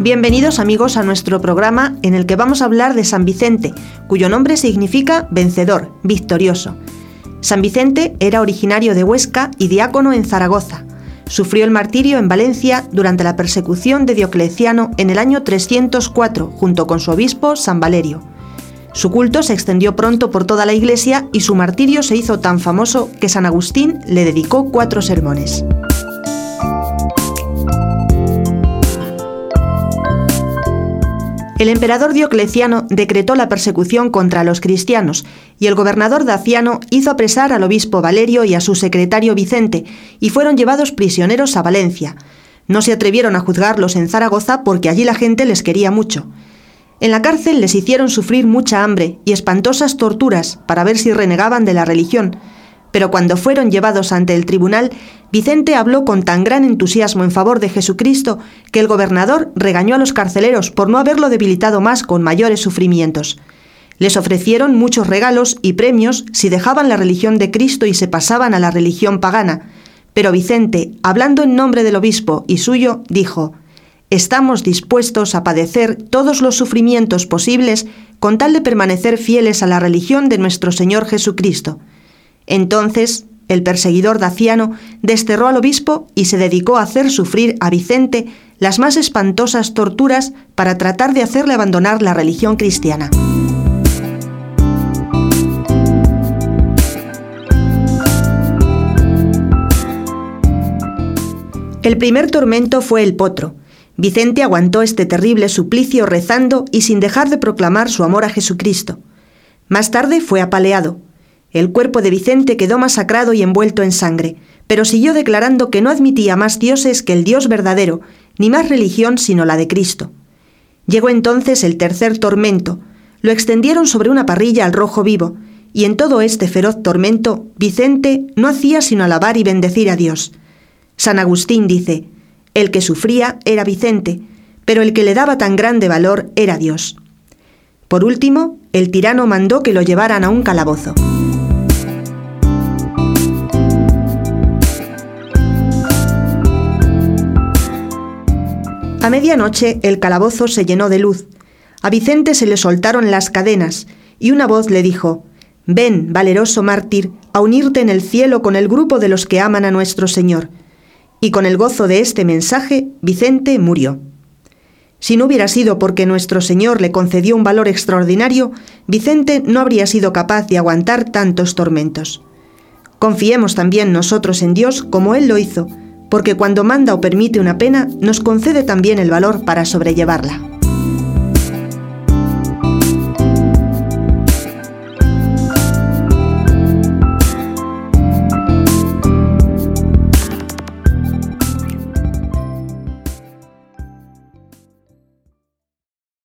bienvenidos amigos a nuestro programa en el que vamos a hablar de San Vicente, cuyo nombre significa vencedor, victorioso. San Vicente era originario de Huesca y diácono en Zaragoza. Sufrió el martirio en Valencia durante la persecución de Diocleciano en el año 304 junto con su obispo San Valerio. Su culto se extendió pronto por toda la iglesia y su martirio se hizo tan famoso que San Agustín le dedicó cuatro sermones. El emperador Diocleciano decretó la persecución contra los cristianos y el gobernador Daciano hizo apresar al obispo Valerio y a su secretario Vicente y fueron llevados prisioneros a Valencia. No se atrevieron a juzgarlos en Zaragoza porque allí la gente les quería mucho. En la cárcel les hicieron sufrir mucha hambre y espantosas torturas para ver si renegaban de la religión, pero cuando fueron llevados ante el tribunal, Vicente habló con tan gran entusiasmo en favor de Jesucristo que el gobernador regañó a los carceleros por no haberlo debilitado más con mayores sufrimientos. Les ofrecieron muchos regalos y premios si dejaban la religión de Cristo y se pasaban a la religión pagana, pero Vicente, hablando en nombre del obispo y suyo, dijo, Estamos dispuestos a padecer todos los sufrimientos posibles con tal de permanecer fieles a la religión de nuestro Señor Jesucristo. Entonces el perseguidor daciano desterró al obispo y se dedicó a hacer sufrir a Vicente las más espantosas torturas para tratar de hacerle abandonar la religión cristiana. El primer tormento fue el potro. Vicente aguantó este terrible suplicio rezando y sin dejar de proclamar su amor a Jesucristo. Más tarde fue apaleado. El cuerpo de Vicente quedó masacrado y envuelto en sangre, pero siguió declarando que no admitía más dioses que el Dios verdadero, ni más religión sino la de Cristo. Llegó entonces el tercer tormento, lo extendieron sobre una parrilla al rojo vivo, y en todo este feroz tormento Vicente no hacía sino alabar y bendecir a Dios. San Agustín dice, el que sufría era Vicente, pero el que le daba tan grande valor era Dios. Por último, el tirano mandó que lo llevaran a un calabozo. A medianoche el calabozo se llenó de luz. A Vicente se le soltaron las cadenas y una voz le dijo, Ven, valeroso mártir, a unirte en el cielo con el grupo de los que aman a nuestro Señor. Y con el gozo de este mensaje, Vicente murió. Si no hubiera sido porque nuestro Señor le concedió un valor extraordinario, Vicente no habría sido capaz de aguantar tantos tormentos. Confiemos también nosotros en Dios como Él lo hizo, porque cuando manda o permite una pena, nos concede también el valor para sobrellevarla.